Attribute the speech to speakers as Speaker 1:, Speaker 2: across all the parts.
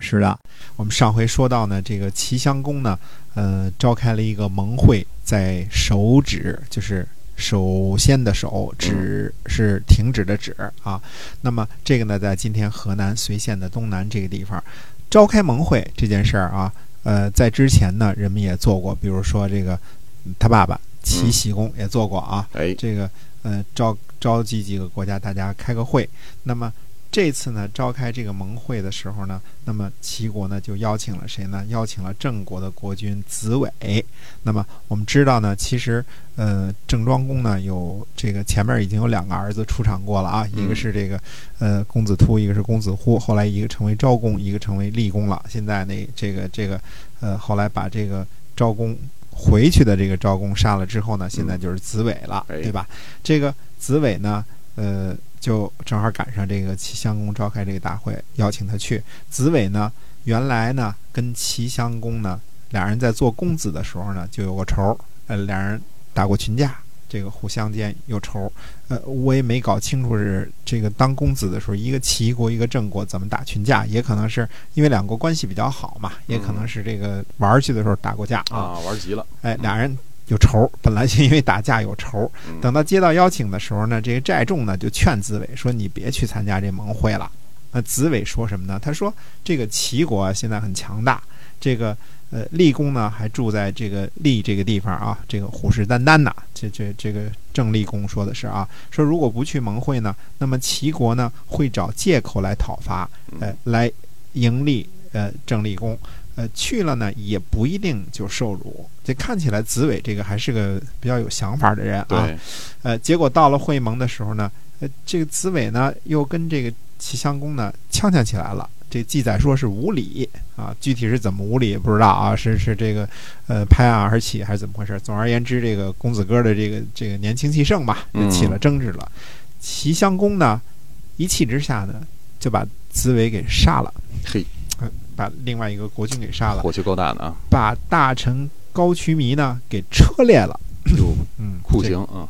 Speaker 1: 是的，我们上回说到呢，这个齐襄公呢，呃，召开了一个盟会，在手指，就是首先的首指是停止的止啊。那么这个呢，在今天河南随县的东南这个地方召开盟会这件事儿啊，呃，在之前呢，人们也做过，比如说这个他爸爸齐僖公也做过啊。
Speaker 2: 哎，
Speaker 1: 这个呃，召召集几个国家大家开个会，那么。这次呢，召开这个盟会的时候呢，那么齐国呢就邀请了谁呢？邀请了郑国的国君子伟。那么我们知道呢，其实呃，郑庄公呢有这个前面已经有两个儿子出场过了啊，一个是这个呃公子突，一个是公子忽。后来一个成为昭公，一个成为厉公了。现在那这个这个呃，后来把这个昭公回去的这个昭公杀了之后呢，现在就是子伟了，对吧？这个子伟呢，呃。就正好赶上这个齐襄公召开这个大会，邀请他去。子尾呢，原来呢跟齐襄公呢俩人在做公子的时候呢就有个仇，呃，俩人打过群架，这个互相间有仇。呃，我也没搞清楚是这个当公子的时候，一个齐国一个郑国怎么打群架，也可能是因为两国关系比较好嘛，也可能是这个玩去的时候打过架
Speaker 2: 啊，玩急了。
Speaker 1: 哎，俩人。有仇，本来就因为打架有仇。等到接到邀请的时候呢，这个寨众呢就劝子伟说：“你别去参加这盟会了。”那子伟说什么呢？他说：“这个齐国现在很强大，这个呃立功呢还住在这个立这个地方啊，这个虎视眈眈呐。这这这个郑立功说的是啊，说如果不去盟会呢，那么齐国呢会找借口来讨伐，呃，来迎立呃郑厉公。”呃，去了呢也不一定就受辱。这看起来子伟这个还是个比较有想法的人啊。呃，结果到了会盟的时候呢，呃，这个子伟呢又跟这个齐襄公呢呛呛起来了。这记载说是无礼啊，具体是怎么无礼不知道啊，是是这个呃拍案而起还是怎么回事？总而言之，这个公子哥的这个这个年轻气盛吧，就起了争执了。齐襄公呢一气之下呢就把子伟给杀了。
Speaker 2: 嘿。
Speaker 1: 把另外一个国君给杀了，
Speaker 2: 火气够大的啊！
Speaker 1: 把大臣高渠弥呢给车裂了，
Speaker 2: 就，嗯，酷刑啊。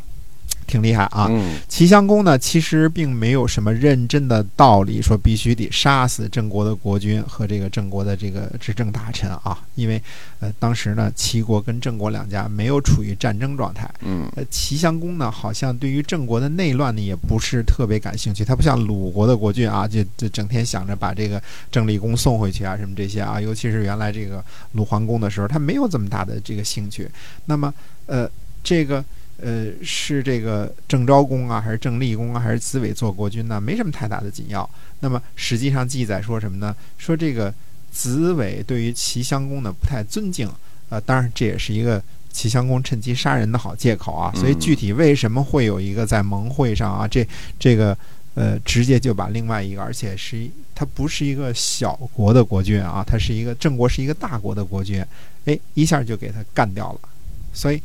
Speaker 1: 挺厉害啊！齐襄公呢，其实并没有什么认真的道理，说必须得杀死郑国的国君和这个郑国的这个执政大臣啊，因为呃，当时呢，齐国跟郑国两家没有处于战争状态。
Speaker 2: 嗯，
Speaker 1: 呃，齐襄公呢，好像对于郑国的内乱呢，也不是特别感兴趣。他不像鲁国的国君啊，就就整天想着把这个郑厉公送回去啊，什么这些啊。尤其是原来这个鲁桓公的时候，他没有这么大的这个兴趣。那么，呃，这个。呃，是这个郑昭公啊，还是郑立公啊，还是子伟做国君呢？没什么太大的紧要。那么实际上记载说什么呢？说这个子伟对于齐襄公呢不太尊敬。呃，当然这也是一个齐襄公趁机杀人的好借口啊。所以具体为什么会有一个在盟会上啊，这这个呃，直接就把另外一个，而且是他不是一个小国的国君啊，他是一个郑国是一个大国的国君，哎，一下就给他干掉了。所以。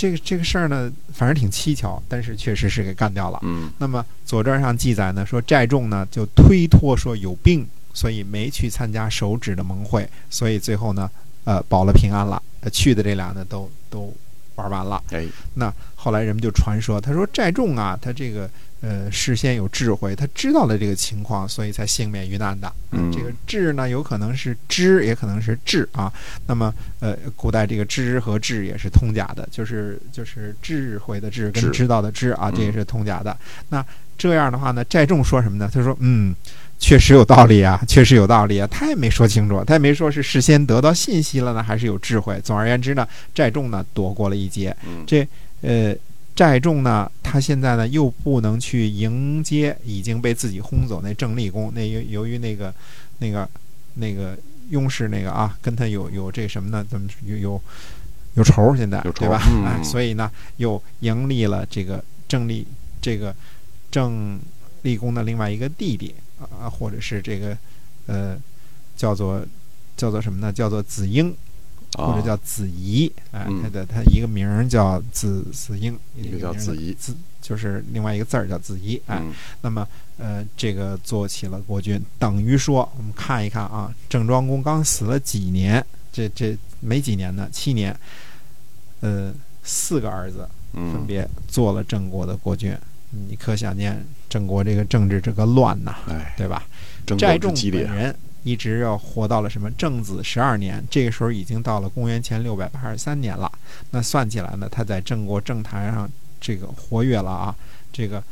Speaker 1: 这个这个事儿呢，反正挺蹊跷，但是确实是给干掉了。
Speaker 2: 嗯，
Speaker 1: 那么《左传》上记载呢，说寨众呢就推脱说有病，所以没去参加手指的盟会，所以最后呢，呃，保了平安了。去的这俩呢，都都玩完了。
Speaker 2: 哎，
Speaker 1: 那后来人们就传说，他说寨众啊，他这个。呃，事先有智慧，他知道了这个情况，所以才幸免于难的。
Speaker 2: 嗯，
Speaker 1: 这个智呢，有可能是知，也可能是智啊。那么，呃，古代这个知和智也是通假的，就是就是智慧的智跟知道的知啊，这也是通假的。那这样的话呢，寨众说什么呢？他说：“嗯，确实有道理啊，确实有道理啊。”他也没说清楚，他也没说是事先得到信息了呢，还是有智慧。总而言之呢，寨众呢躲过了一劫。这呃。寨众呢，他现在呢又不能去迎接已经被自己轰走那郑立公。那由由于那个那个那个雍氏那个啊，跟他有有这什么呢？怎么有有有仇？现在对吧？哎，所以呢，又迎立了这个郑立这个郑立公的另外一个弟弟啊，或者是这个呃叫做叫做什么呢？叫做子婴。或者叫子怡，哎，
Speaker 2: 嗯。
Speaker 1: 他的他一个名儿叫子子婴，
Speaker 2: 一个叫子怡。
Speaker 1: 子就是另外一个字儿叫子怡，哎，
Speaker 2: 嗯。
Speaker 1: 那么呃，这个做起了国君，等于说我们看一看啊，郑庄公刚死了几年，这这没几年呢，七年，呃，四个儿子分
Speaker 2: 嗯，
Speaker 1: 别做了郑国的国君，你可想见郑国这个政治这个乱呐，
Speaker 2: 哎，
Speaker 1: 对吧？
Speaker 2: 争
Speaker 1: 寨众
Speaker 2: 斗之激烈
Speaker 1: 本，人一直要活到了什么正子十二年，这个时候已经到了公元前六百八十三年了。那算起来呢，他在郑国政坛上这个活跃了啊，这个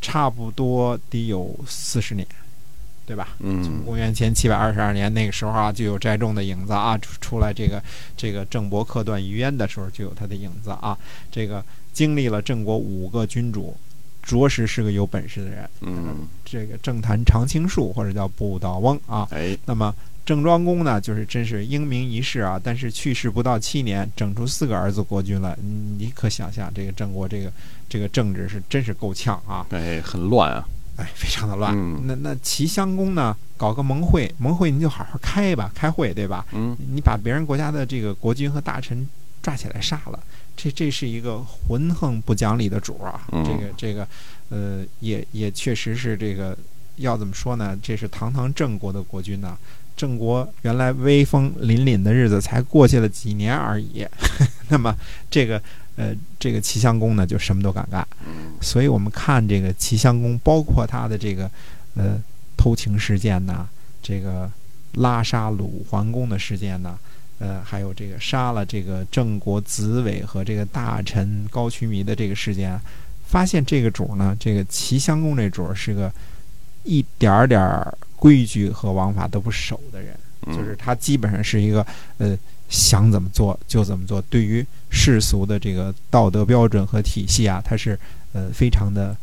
Speaker 1: 差不多得有四十年，对吧？嗯从
Speaker 2: 嗯
Speaker 1: 公元前七百二十二年那个时候啊，就有斋众的影子啊，出出来这个这个郑伯克段于鄢的时候就有他的影子啊。这个经历了郑国五个君主，着实是个有本事的人。
Speaker 2: 嗯，
Speaker 1: 这个政坛常青树或者叫不倒翁啊。
Speaker 2: 哎，
Speaker 1: 那么郑庄公呢，就是真是英明一世啊，但是去世不到七年，整出四个儿子国君了。嗯你可想象这个郑国这个这个政治是真是够呛啊，
Speaker 2: 哎，很乱啊，
Speaker 1: 哎，非常的乱。
Speaker 2: 嗯
Speaker 1: 那那齐襄公呢，搞个盟会，盟会你就好好开吧，开会对吧？
Speaker 2: 嗯
Speaker 1: 你把别人国家的这个国君和大臣抓起来杀了，这这是一个浑横不讲理的主儿啊！
Speaker 2: 嗯
Speaker 1: 这个这个，呃，也也确实是这个，要怎么说呢？这是堂堂郑国的国君呐、郑国原来威风凛凛的日子才过去了几年而已，那么这个呃，这个齐襄公呢，就什么都敢干。
Speaker 2: 嗯
Speaker 1: 所以我们看这个齐襄公，包括他的这个呃偷情事件呐，这个拉杀鲁桓公的事件呐，呃，还有这个杀了这个郑国子伟和这个大臣高渠弥的这个事件啊，发现这个主儿呢，这个齐襄公这主儿是个一点儿点儿规矩和王法都不守的人。
Speaker 2: 嗯，
Speaker 1: 就是他基本上是一个呃想怎么做就怎么做，对于世俗的这个道德标准和体系啊，他是呃非常的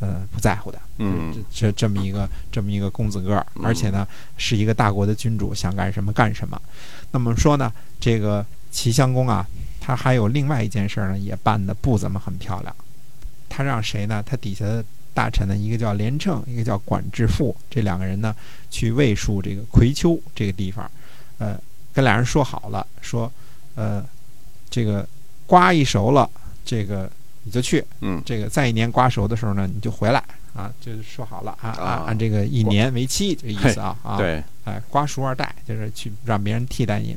Speaker 1: 呃不在乎的。
Speaker 2: 嗯
Speaker 1: 这这这么一个这么一个公子哥儿，
Speaker 2: 嗯
Speaker 1: 而且呢是一个大国的君主，想干什么干什么。那么说呢，这个齐襄公啊，他还有另外一件事儿呢，也办的不怎么很漂亮。他让谁呢？他底下的大臣呢，一个叫连称，一个叫管至父，这两个人呢，去卫戍这个葵丘这个地方，呃，跟俩人说好了，说，呃，这个瓜一熟了，这个你就去，
Speaker 2: 嗯。
Speaker 1: 这个再一年瓜熟的时候呢，你就回来啊，就是说好了啊，
Speaker 2: 啊。
Speaker 1: 按按这个一年为期，这个意思啊啊，
Speaker 2: 对，
Speaker 1: 哎，瓜熟二代就是去让别人替代你，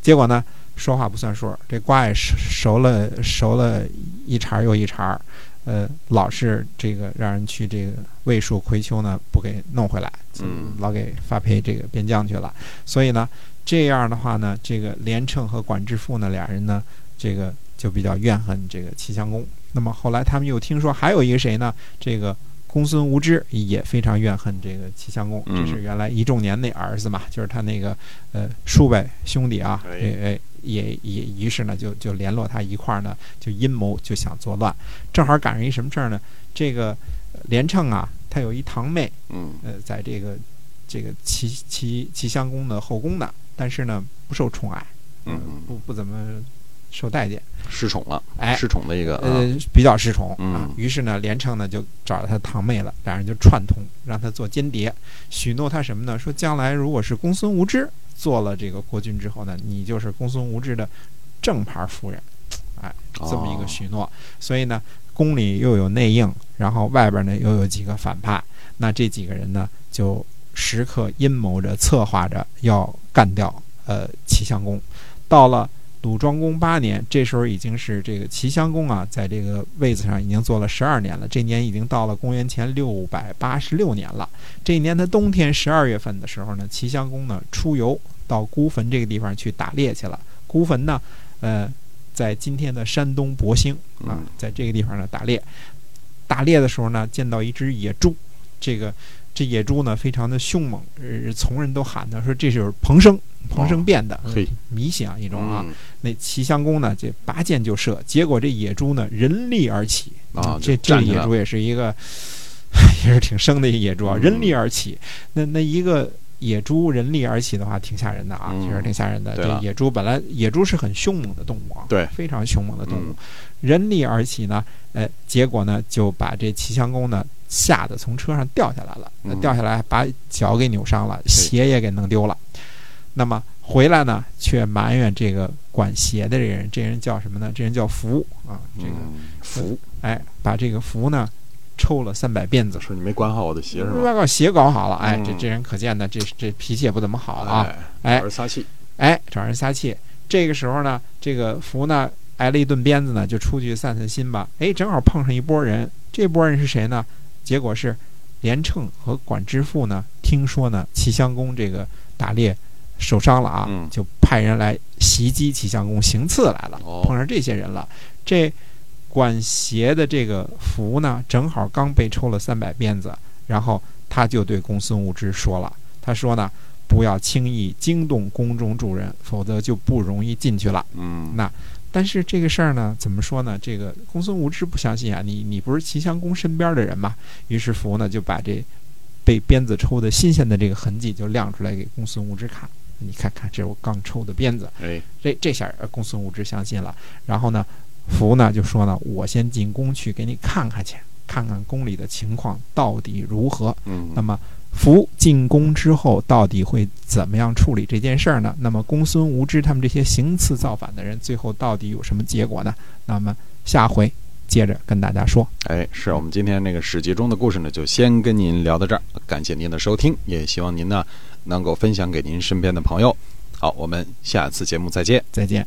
Speaker 1: 结果呢，说话不算数，这瓜也熟熟了熟了一茬又一茬，呃，老是这个让人去这个卫戍葵丘呢，不给弄回来，
Speaker 2: 嗯。
Speaker 1: 老给发配这个边疆去了，所以呢，这样的话呢，这个连称和管至父呢俩人呢，这个就比较怨恨这个齐襄公。那么后来他们又听说还有一个谁呢？这个公孙无知也非常怨恨这个齐襄公，
Speaker 2: 嗯
Speaker 1: 这是原来一仲年那儿子嘛，就是他那个呃叔辈兄弟啊，
Speaker 2: 哎
Speaker 1: 哎哎。也也于是呢，就就联络他一块儿呢，就阴谋就想作乱，正好赶上一什么事儿呢？这个呃连称啊，他有一堂妹，
Speaker 2: 嗯
Speaker 1: 呃，在这个这个齐齐齐襄公的后宫呢，但是呢不受宠爱，
Speaker 2: 嗯
Speaker 1: 不不怎么受待见，
Speaker 2: 失宠了，
Speaker 1: 哎
Speaker 2: 失宠的一个啊，
Speaker 1: 呃，比较失宠啊
Speaker 2: 嗯。
Speaker 1: 于是呢，连城呢就找了他堂妹了，两人就串通，让他做间谍，许诺他什么呢？说将来如果是公孙无知做了这个国君之后呢，你就是公孙无知的正牌夫人，哎，这么一个
Speaker 2: 哦
Speaker 1: 许诺。所以呢，宫里又有内应，然后外边呢又有几个反派，那这几个人呢就时刻阴谋着、策划着要干掉呃齐襄公。到了鲁庄公八年，这时候已经是这个齐襄公啊，在这个位子上已经坐了十二年了。这年已经到了公元前六百八十六年了。这一年的冬天十二月份的时候呢，齐襄公呢出游到孤坟这个地方去打猎去了。孤坟呢，呃，在今天的山东博兴啊
Speaker 2: 嗯，
Speaker 1: 在这个地方呢打猎。打猎的时候呢，见到一只野猪，这个这野猪呢非常的凶猛，呃，从人都喊他说这是彭生，彭生变的，
Speaker 2: 嘿
Speaker 1: 迷信啊一种啊。
Speaker 2: 嗯。
Speaker 1: 那齐襄公呢，这拔剑就射，结果这野猪呢人力而起。
Speaker 2: 啊
Speaker 1: 这这野猪也是一个，也是挺生的一野猪啊，
Speaker 2: 嗯。
Speaker 1: 人力而起。那那一个野猪人力而起的话，挺吓人的啊，
Speaker 2: 嗯。
Speaker 1: 确实挺吓人的。
Speaker 2: 对
Speaker 1: 这野猪本来野猪是很凶猛的动物啊，
Speaker 2: 对。
Speaker 1: 非常凶猛的动物。
Speaker 2: 嗯。
Speaker 1: 人力而起呢，呃，结果呢就把这齐襄公呢吓得从车上掉下来了，掉下来把脚给扭伤了，鞋也给弄丢了。那么回来呢，却埋怨这个管鞋的这个人，这人叫什么呢？这人叫福啊，这个
Speaker 2: 嗯服，
Speaker 1: 哎，把这个福呢抽了三百鞭子，
Speaker 2: 是你没管好我的鞋是吧？
Speaker 1: 把个鞋搞好了，哎，这
Speaker 2: 嗯
Speaker 1: 这人可见呢，这这脾气也不怎么好啊，
Speaker 2: 哎，
Speaker 1: 哎
Speaker 2: 找人撒气，
Speaker 1: 哎，找人撒气。这个时候呢，这个福呢挨了一顿鞭子呢，就出去散散心吧。哎，正好碰上一拨人，这拨人是谁呢？结果是连称和管之父呢，听说呢齐襄公这个打猎受伤了啊，
Speaker 2: 嗯
Speaker 1: 就派人来袭击齐襄公，行刺来了。
Speaker 2: 哦
Speaker 1: 碰上这些人了，这管鞋的这个福呢，正好刚被抽了三百鞭子，然后他就对公孙无知说了，他说呢。不要轻易惊动宫中主人，否则就不容易进去了。
Speaker 2: 嗯，
Speaker 1: 那但是这个事儿呢，怎么说呢？这个公孙无知不相信啊，你你不是齐襄公身边的人嘛？于是福呢就把这被鞭子抽的新鲜的这个痕迹就亮出来给公孙无知看。你看看，这是我刚抽的鞭子。
Speaker 2: 哎，
Speaker 1: 这这下呃公孙无知相信了。然后呢，福呢就说呢，我先进宫去给你看看去，看看宫里的情况到底如何。
Speaker 2: 嗯，
Speaker 1: 那么福进宫之后，到底会怎么样处理这件事儿呢？那么公孙无知他们这些行刺造反的人，最后到底有什么结果呢？那么下回接着跟大家说。
Speaker 2: 哎，是我们今天那个史记中的故事呢，就先跟您聊到这儿，感谢您的收听，也希望您呢能够分享给您身边的朋友。好，我们下次节目再见。
Speaker 1: 再见。